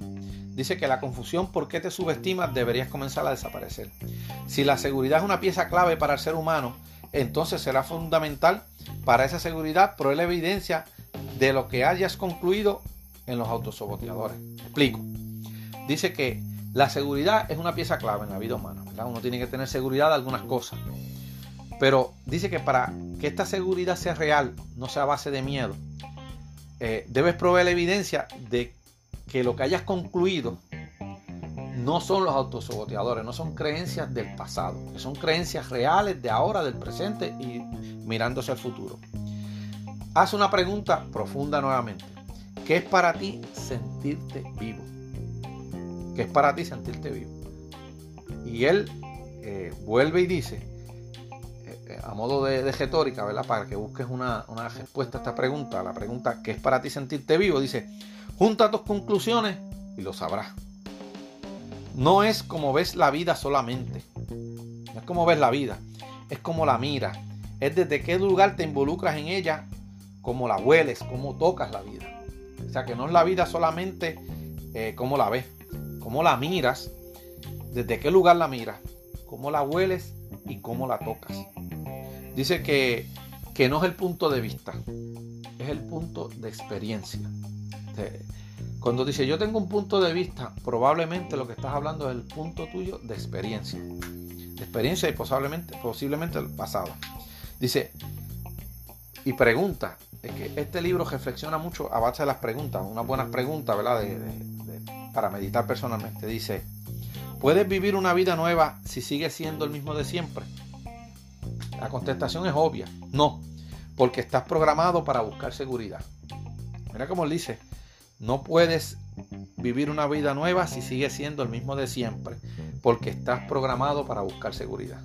dice que la confusión por qué te subestimas deberías comenzar a desaparecer. Si la seguridad es una pieza clave para el ser humano, entonces será fundamental para esa seguridad proveer la evidencia de lo que hayas concluido en los autosoboteadores. Explico. Dice que la seguridad es una pieza clave en la vida humana. Uno tiene que tener seguridad de algunas cosas. Pero dice que para que esta seguridad sea real, no sea base de miedo, eh, debes proveer la evidencia de que lo que hayas concluido no son los autosaboteadores, no son creencias del pasado, son creencias reales de ahora, del presente y mirándose al futuro. Haz una pregunta profunda nuevamente. ¿Qué es para ti sentirte vivo? ¿Qué es para ti sentirte vivo? Y él eh, vuelve y dice, eh, eh, a modo de, retórica, ¿verdad? Para que busques una, una respuesta a esta pregunta, la pregunta ¿qué es para ti sentirte vivo? Dice, junta tus conclusiones y lo sabrás. No es como ves la vida solamente. No es como ves la vida. Es como la miras. Es desde qué lugar te involucras en ella, cómo la hueles, cómo tocas la vida. O sea que no es la vida solamente eh, cómo la ves, cómo la miras, desde qué lugar la miras, cómo la hueles y cómo la tocas. Dice que, que no es el punto de vista, es el punto de experiencia. Cuando dice yo tengo un punto de vista, probablemente lo que estás hablando es el punto tuyo de experiencia. De experiencia y posiblemente, posiblemente el pasado. Dice, y pregunta, es que este libro reflexiona mucho a base de las preguntas, unas buenas preguntas, ¿verdad? para meditar personalmente. Dice, ¿puedes vivir una vida nueva si sigues siendo el mismo de siempre? La contestación es obvia, no, porque estás programado para buscar seguridad. Mira cómo él dice, no puedes vivir una vida nueva si sigues siendo el mismo de siempre, porque estás programado para buscar seguridad.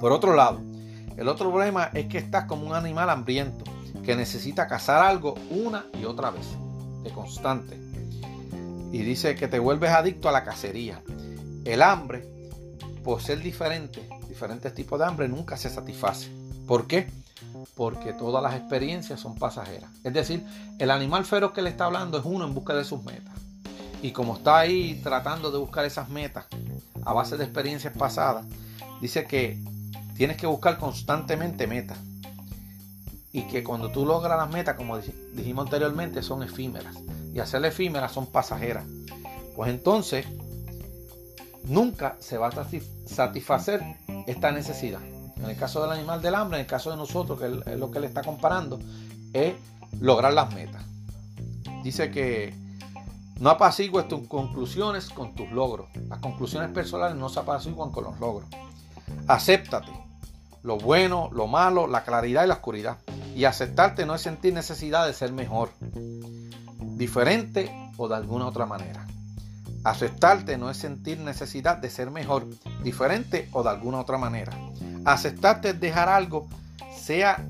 Por otro lado, el otro problema es que estás como un animal hambriento que necesita cazar algo una y otra vez, de constante. Y dice que te vuelves adicto a la cacería. El hambre, por ser diferente, diferentes tipos de hambre, nunca se satisface. ¿Por qué? porque todas las experiencias son pasajeras. Es decir, el animal feroz que le está hablando es uno en busca de sus metas. Y como está ahí tratando de buscar esas metas a base de experiencias pasadas, dice que tienes que buscar constantemente metas. Y que cuando tú logras las metas, como dijimos anteriormente, son efímeras. Y hacer efímeras son pasajeras. Pues entonces, nunca se va a satisfacer esta necesidad. En el caso del animal del hambre, en el caso de nosotros, que es lo que le está comparando, es lograr las metas. Dice que no apacigues tus conclusiones con tus logros. Las conclusiones personales no se apaciguan con los logros. Acéptate. Lo bueno, lo malo, la claridad y la oscuridad. Y aceptarte no es sentir necesidad de ser mejor, diferente o de alguna otra manera. Aceptarte no es sentir necesidad de ser mejor, diferente o de alguna otra manera. Aceptarte es dejar algo sea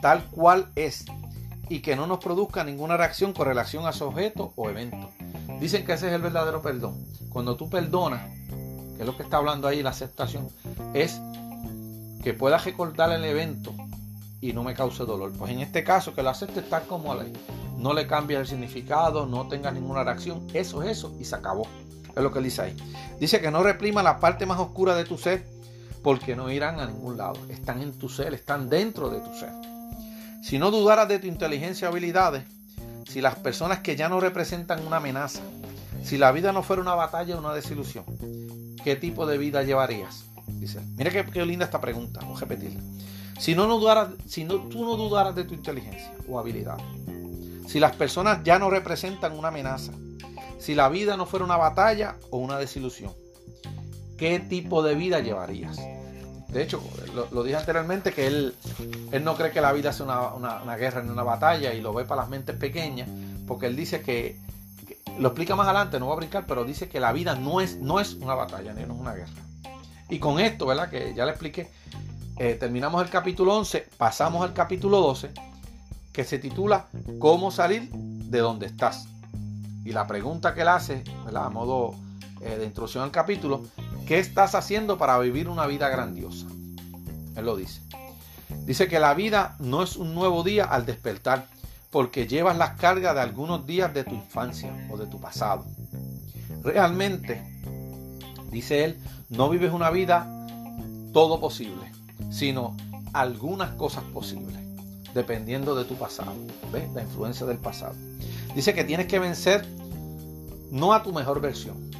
tal cual es y que no nos produzca ninguna reacción con relación a su objeto o evento. Dicen que ese es el verdadero perdón. Cuando tú perdonas, que es lo que está hablando ahí la aceptación, es que puedas recordar el evento y no me cause dolor. Pues en este caso, que lo aceptes tal como ley. No le cambies el significado, no tengas ninguna reacción. Eso es eso y se acabó. Es lo que él dice ahí. Dice que no reprima la parte más oscura de tu ser porque no irán a ningún lado. Están en tu ser, están dentro de tu ser. Si no dudaras de tu inteligencia o habilidades, si las personas que ya no representan una amenaza, si la vida no fuera una batalla o una desilusión, ¿qué tipo de vida llevarías? Dice, mira qué, linda esta pregunta, vamos a repetirla. Si, no, dudaras, si no, tú no dudaras de tu inteligencia o habilidad, si las personas ya no representan una amenaza, si la vida no fuera una batalla o una desilusión, ¿qué tipo de vida llevarías? De hecho, lo, dije anteriormente que él, él no cree que la vida sea una, guerra ni una batalla y lo ve para las mentes pequeñas, porque él dice que, lo explica más adelante, no voy a brincar, pero dice que la vida no es, no es una batalla ni no es una guerra. Y con esto, ¿verdad? Que ya le expliqué, eh, terminamos el capítulo 11, pasamos al capítulo 12, que se titula ¿Cómo salir de donde estás? Y la pregunta que él hace, ¿verdad? A modo eh, de introducción al capítulo, ¿Qué estás haciendo para vivir una vida grandiosa? Él lo dice. Dice que la vida no es un nuevo día al despertar, porque llevas las cargas de algunos días de tu infancia o de tu pasado. Realmente, dice él, no vives una vida todo posible, sino algunas cosas posibles, dependiendo de tu pasado. ¿Ves? La influencia del pasado. Dice que tienes que vencer no a tu mejor versión,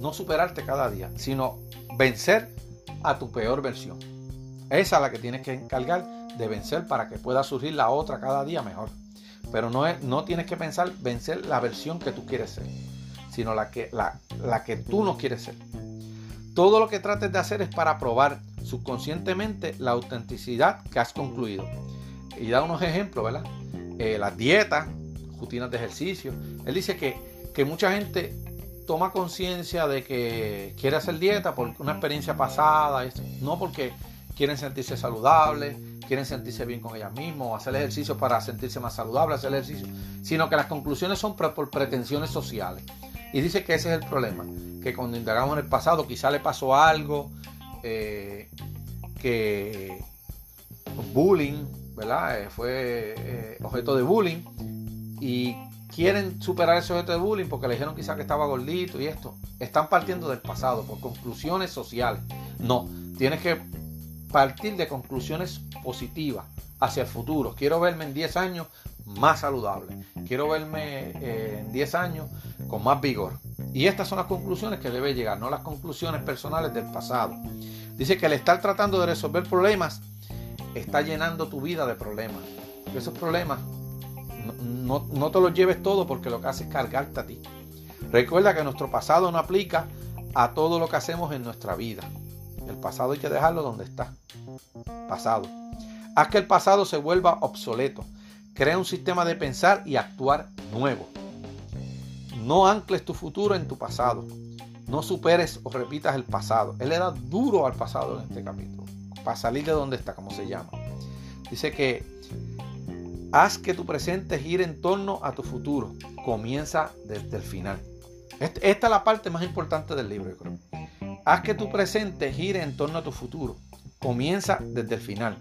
no superarte cada día, sino vencer a tu peor versión. Esa es la que tienes que encargar de vencer para que pueda surgir la otra cada día mejor. Pero no, es, no tienes que pensar vencer la versión que tú quieres ser, sino la que, la, la que tú no quieres ser. Todo lo que trates de hacer es para probar subconscientemente la autenticidad que has concluido. Y da unos ejemplos, ¿verdad? Eh, las dietas, rutinas de ejercicio. Él dice que, que mucha gente toma conciencia de que quiere hacer dieta por una experiencia pasada, no porque quieren sentirse saludables, quieren sentirse bien con ellas mismas, hacer ejercicio para sentirse más saludable, hacer ejercicio, sino que las conclusiones son por pretensiones sociales. Y dice que ese es el problema, que cuando indagamos en el pasado quizá le pasó algo, eh, que bullying, ¿verdad? Eh, fue eh, objeto de bullying y quieren superar ese objeto de bullying porque le dijeron quizá que estaba gordito y esto. Están partiendo del pasado por conclusiones sociales. No, tienes que partir de conclusiones positivas hacia el futuro. Quiero verme en 10 años más saludable. Quiero verme eh, en 10 años con más vigor. Y estas son las conclusiones que debe llegar, no las conclusiones personales del pasado. Dice que el estar tratando de resolver problemas está llenando tu vida de problemas. Esos problemas no, no, te los lleves todo porque lo que hace es cargarte a ti. Recuerda que nuestro pasado no aplica a todo lo que hacemos en nuestra vida. El pasado hay que dejarlo donde está. Pasado. Haz que el pasado se vuelva obsoleto. Crea un sistema de pensar y actuar nuevo. No ancles tu futuro en tu pasado. No superes o repitas el pasado. Él le da duro al pasado en este capítulo. Para salir de donde está, como se llama. Dice que haz que tu presente gire en torno a tu futuro. Comienza desde el final. Esta es la parte más importante del libro, yo creo. Haz que tu presente gire en torno a tu futuro. Comienza desde el final.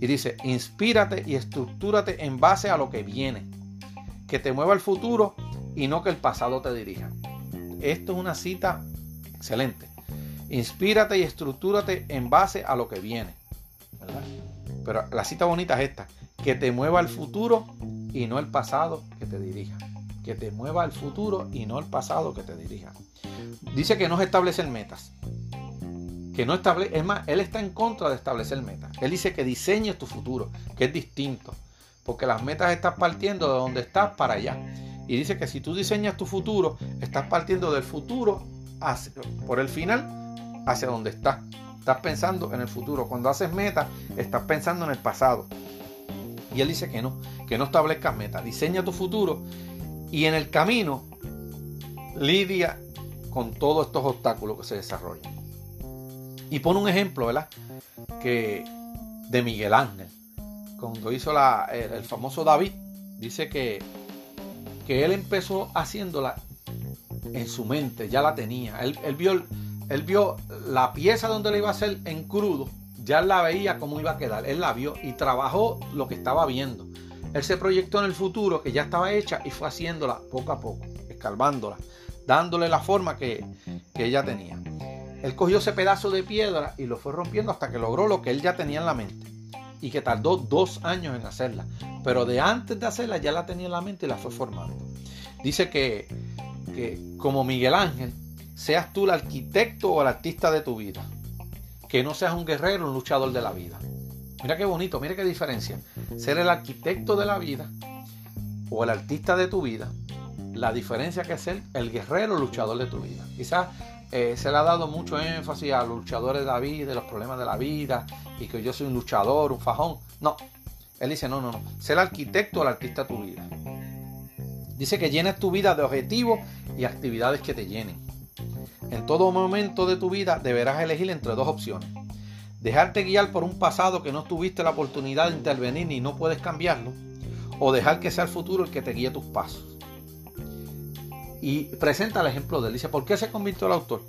Y dice, inspírate y estructúrate en base a lo que viene. Que te mueva el futuro y no que el pasado te dirija. Esto es una cita excelente. Inspírate y estructúrate en base a lo que viene. Pero la cita bonita es esta. Que te mueva el futuro y no el pasado que te dirija. Que te mueva el futuro y no el pasado que te dirija. Dice que no se establecen metas. Que no establece, es más, él está en contra de establecer metas. Él dice que diseñes tu futuro, que es distinto. Porque las metas estás partiendo de donde estás para allá. Y dice que si tú diseñas tu futuro, estás partiendo del futuro por el final hacia donde estás. Estás pensando en el futuro. Cuando haces metas, estás pensando en el pasado. Y él dice que no, que no establezcas metas. Diseña tu futuro y en el camino lidia con todos estos obstáculos que se desarrollan. Y pone un ejemplo, ¿verdad? Que de Miguel Ángel. Cuando hizo la, el, famoso David, dice que, que él empezó haciéndola en su mente, ya la tenía. Él, vio, él vio la pieza donde le iba a hacer en crudo, ya la veía cómo iba a quedar. Él la vio y trabajó lo que estaba viendo. Él se proyectó en el futuro que ya estaba hecha y fue haciéndola poco a poco, escarbándola dándole la forma que, ella tenía. Él cogió ese pedazo de piedra y lo fue rompiendo hasta que logró lo que él ya tenía en la mente. Y que tardó dos años en hacerla. Pero de antes de hacerla ya la tenía en la mente y la fue formando. Dice que, que como Miguel Ángel, seas tú el arquitecto o el artista de tu vida. Que no seas un guerrero, un luchador de la vida. Mira qué bonito, mira qué diferencia. Ser el arquitecto de la vida o el artista de tu vida la diferencia que es ser el guerrero luchador de tu vida. Quizás eh, se le ha dado mucho énfasis a los luchadores de la vida, de los problemas de la vida, y que yo soy un luchador, un fajón. No, él dice, no, no, no, ser el arquitecto o el artista de tu vida. Dice que llenes tu vida de objetivos y actividades que te llenen. En todo momento de tu vida deberás elegir entre dos opciones. Dejarte guiar por un pasado que no tuviste la oportunidad de intervenir y no puedes cambiarlo. O dejar que sea el futuro el que te guíe tus pasos y presenta el ejemplo de él. Dice, ¿por qué se convirtió el autor?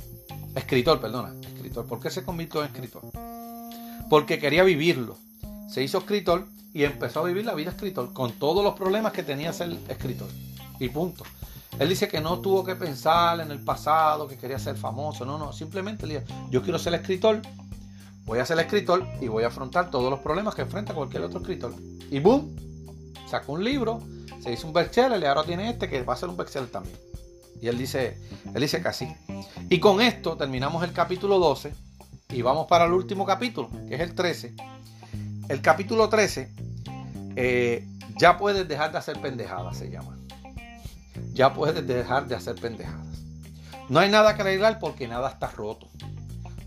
Escritor, perdona, escritor. ¿Por qué se convirtió en escritor? Porque quería vivirlo. Se hizo escritor y empezó a vivir la vida escritor con todos los problemas que tenía ser escritor. Y punto. Él dice que no tuvo que pensar en el pasado, que quería ser famoso. No, no, simplemente dice, yo quiero ser escritor, voy a ser escritor y voy a afrontar todos los problemas que enfrenta cualquier otro escritor. Y boom, sacó un libro, se hizo un bestseller y ahora tiene este que va a ser un bestseller también. Y él dice, él dice que así. Y con esto terminamos el capítulo 12 y vamos para el último capítulo, que es el 13. El capítulo 13, eh, ya puedes dejar de hacer pendejadas, se llama. Ya puedes dejar de hacer pendejadas. No hay nada que arreglar porque nada está roto.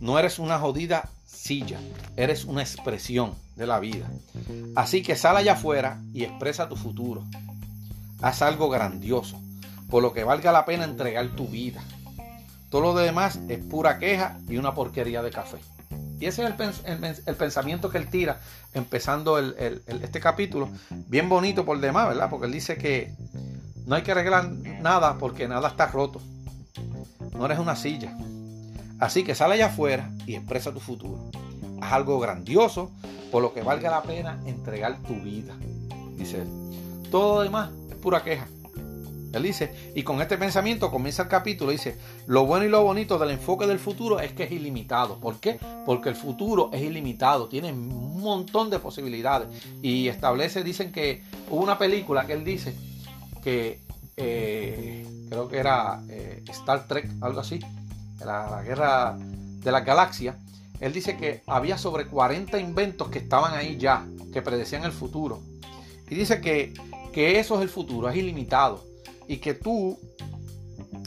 No eres una jodida silla, eres una expresión de la vida. Así que sal allá afuera y expresa tu futuro. Haz algo grandioso, por lo que valga la pena entregar tu vida. Todo lo demás es pura queja y una porquería de café. Y ese es el, pensamiento que él tira empezando este capítulo. Bien bonito por demás, ¿verdad? Porque él dice que no hay que arreglar nada porque nada está roto. No eres una silla. Así que sale allá afuera y expresa tu futuro. Haz algo grandioso por lo que valga la pena entregar tu vida. Dice él. Todo lo demás es pura queja. Él dice, y con este pensamiento comienza el capítulo, dice, lo bueno y lo bonito del enfoque del futuro es que es ilimitado. ¿Por qué? Porque el futuro es ilimitado, tiene un montón de posibilidades. Y establece, dicen que hubo una película que él dice que eh, creo que era eh, Star Trek, algo así, la, la guerra de las galaxias. Él dice que había sobre 40 inventos que estaban ahí ya, que predecían el futuro. Y dice que, que eso es el futuro, es ilimitado y que tú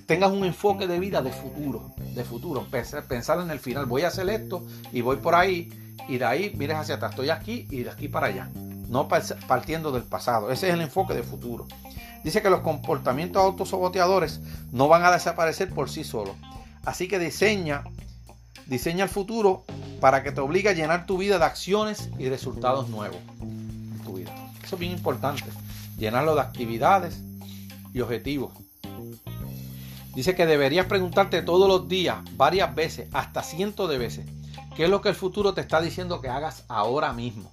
tengas un enfoque de vida de futuro, de futuro, pensar en el final, voy a hacer esto y voy por ahí y de ahí mires hacia atrás, estoy aquí y de aquí para allá, no partiendo del pasado, ese es el enfoque de futuro. Dice que los comportamientos autosaboteadores no van a desaparecer por sí solos, así que diseña, diseña el futuro para que te obligue a llenar tu vida de acciones y resultados nuevos tu vida. Eso es bien importante, llenarlo de actividades, y objetivos. Dice que deberías preguntarte todos los días, varias veces, hasta cientos de veces, qué es lo que el futuro te está diciendo que hagas ahora mismo.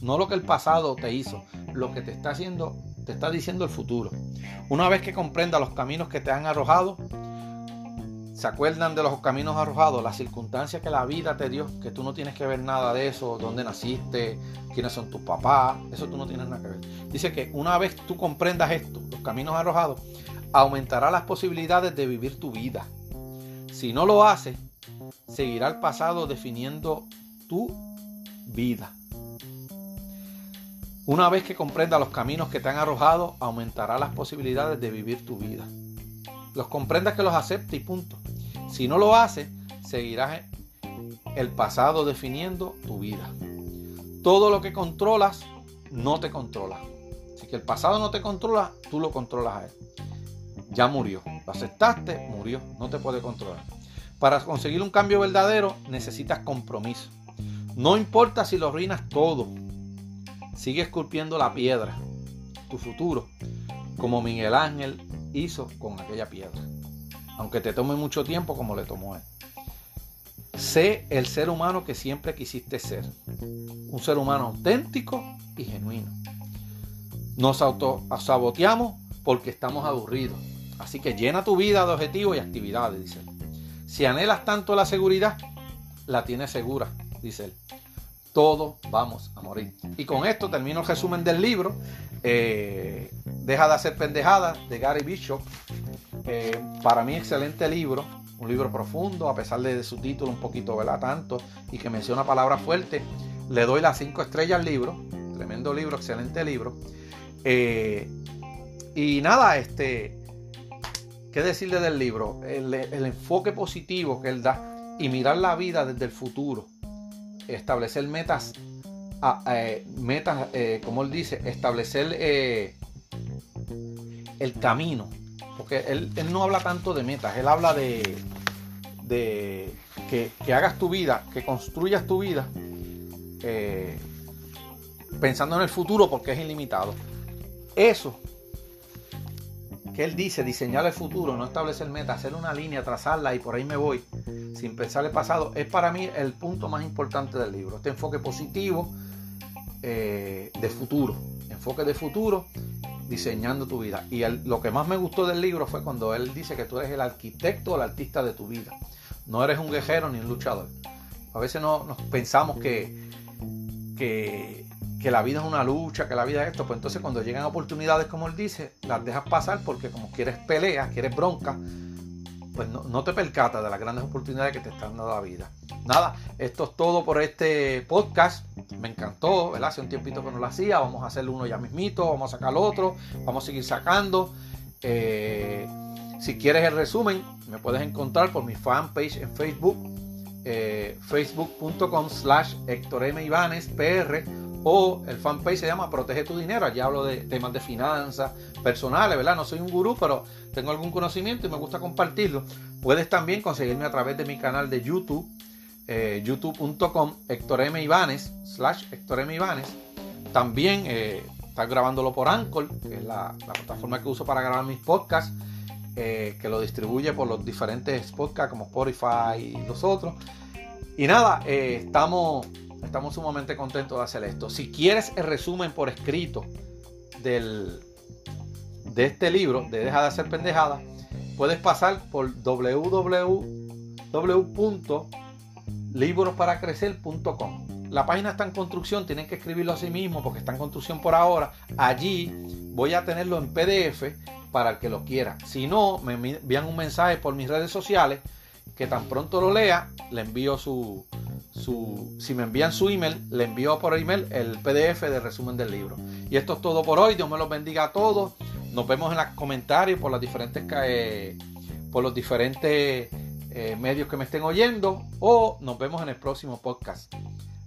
No lo que el pasado te hizo, lo que te está haciendo, te está diciendo el futuro. Una vez que comprendas los caminos que te han arrojado, se acuerdan de los caminos arrojados, las circunstancias que la vida te dio, que tú no tienes que ver nada de eso, dónde naciste, quiénes son tus papás, eso tú no tienes nada que ver. Dice que una vez tú comprendas esto, los caminos arrojados, aumentará las posibilidades de vivir tu vida. Si no lo haces, seguirá el pasado definiendo tu vida. Una vez que comprendas los caminos que te han arrojado, aumentará las posibilidades de vivir tu vida. Los comprendas que los acepte y punto. Si no lo hace, seguirás el pasado definiendo tu vida. Todo lo que controlas no te controla. Si que el pasado no te controla, tú lo controlas a él. Ya murió. Lo aceptaste, murió. No te puede controlar. Para conseguir un cambio verdadero necesitas compromiso. No importa si lo arruinas todo. Sigue esculpiendo la piedra. Tu futuro. Como Miguel Ángel hizo con aquella piedra aunque te tome mucho tiempo como le tomó él. Sé el ser humano que siempre quisiste ser, un ser humano auténtico y genuino. Nos autosaboteamos porque estamos aburridos, así que llena tu vida de objetivos y actividades, dice él. Si anhelas tanto la seguridad, la tienes segura, dice él. Todos vamos a morir. Y con esto termino el resumen del libro. Eh, Deja de hacer pendejadas de Gary Bishop. Eh, para mí, excelente libro. Un libro profundo, a pesar de, su título un poquito, ¿verdad? Tanto y que menciona palabras fuertes. Le doy las cinco estrellas al libro. Tremendo libro, excelente libro. Eh, y nada, este. ¿Qué decirle del libro? El, enfoque positivo que él da y mirar la vida desde el futuro. Establecer metas, eh, metas, como él dice, establecer el camino. Porque él, no habla tanto de metas, él habla de, que, hagas tu vida, que construyas tu vida eh, pensando en el futuro porque es ilimitado. Eso que él dice, diseñar el futuro, no establecer metas, hacer una línea, trazarla y por ahí me voy, sin pensar el pasado, es para mí el punto más importante del libro. Este enfoque positivo eh, de futuro, enfoque de futuro diseñando tu vida. Y lo que más me gustó del libro fue cuando él dice que tú eres el arquitecto o el artista de tu vida. No eres un guerrero ni un luchador. A veces no, nos pensamos que, que, la vida es una lucha, que la vida es esto. Pues entonces cuando llegan oportunidades, como él dice, las dejas pasar porque como quieres peleas, quieres bronca, pues no, no te percatas de las grandes oportunidades que te están dando la vida. Nada, esto es todo por este podcast. Me encantó, ¿verdad? Hace un tiempito que no lo hacía. Vamos a hacer uno ya mismito, vamos a sacar otro, vamos a seguir sacando. Eh, Si quieres el resumen, me puedes encontrar por mi fanpage en Facebook, eh, facebook.com slash Héctor M. PR o el fanpage se llama Protege tu Dinero. Allí hablo de temas de finanzas personales, ¿verdad? No soy un gurú, pero tengo algún conocimiento y me gusta compartirlo. Puedes también conseguirme a través de mi canal de YouTube, eh, youtube.com Héctor M. Ibanes, slash Héctor M. Ibanes. También eh, estás grabándolo por Anchor, que es la, plataforma que uso para grabar mis podcasts, eh, que lo distribuye por los diferentes podcasts como Spotify y los otros. Y nada, eh, estamos, estamos sumamente contentos de hacer esto. Si quieres el resumen por escrito del, de este libro, de Deja de hacer pendejada, puedes pasar por www.librosparacrecer.com la página está en construcción, tienen que escribirlo así mismo porque está en construcción por ahora. Allí voy a tenerlo en PDF para el que lo quiera. Si no, me envían un mensaje por mis redes sociales que tan pronto lo lea, le envío su, su, si me envían su email, le envío por email el PDF de resumen del libro. Y esto es todo por hoy. Dios me los bendiga a todos. Nos vemos en los comentarios por las diferentes eh, por los diferentes eh, medios que me estén oyendo o nos vemos en el próximo podcast.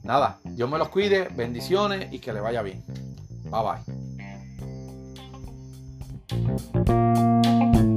Nada, Dios me los cuide, bendiciones y que le vaya bien. Bye bye.